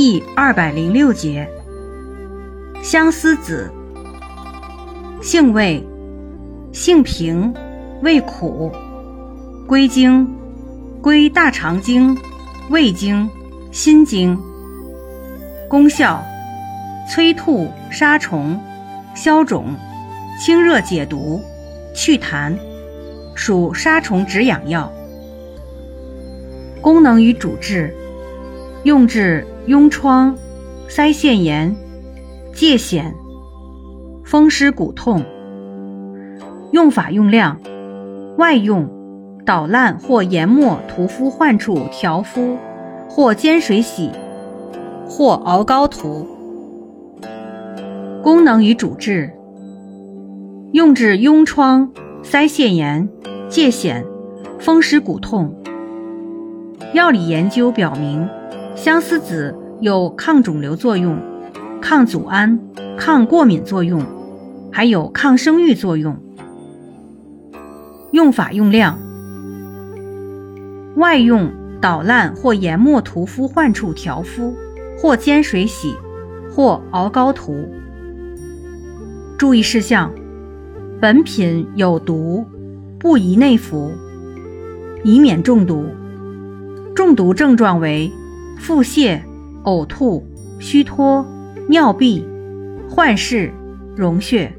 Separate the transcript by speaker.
Speaker 1: 第二百零六节，相思子，性味，性平，味苦，归经，归大肠经、胃经、心经。功效，催吐、杀虫、消肿、清热解毒、祛痰，属杀虫止痒药。功能与主治，用治痈疮、腮腺炎、疥癣、风湿骨痛。用法用量：外用，捣烂或研末涂敷患处调敷，或煎水洗，或熬膏涂。功能与主治：用治痈疮、腮腺炎、疥癣、风湿骨痛。药理研究表明，相思子有抗肿瘤作用、抗组胺、抗过敏作用，还有抗生育作用。用法用量：外用，捣烂或研末涂敷患处调敷，或煎水洗，或熬膏涂。注意事项：本品有毒，不宜内服，以免中毒。中毒症状为腹泻、呕吐、虚脱、尿闭、幻视、溶血。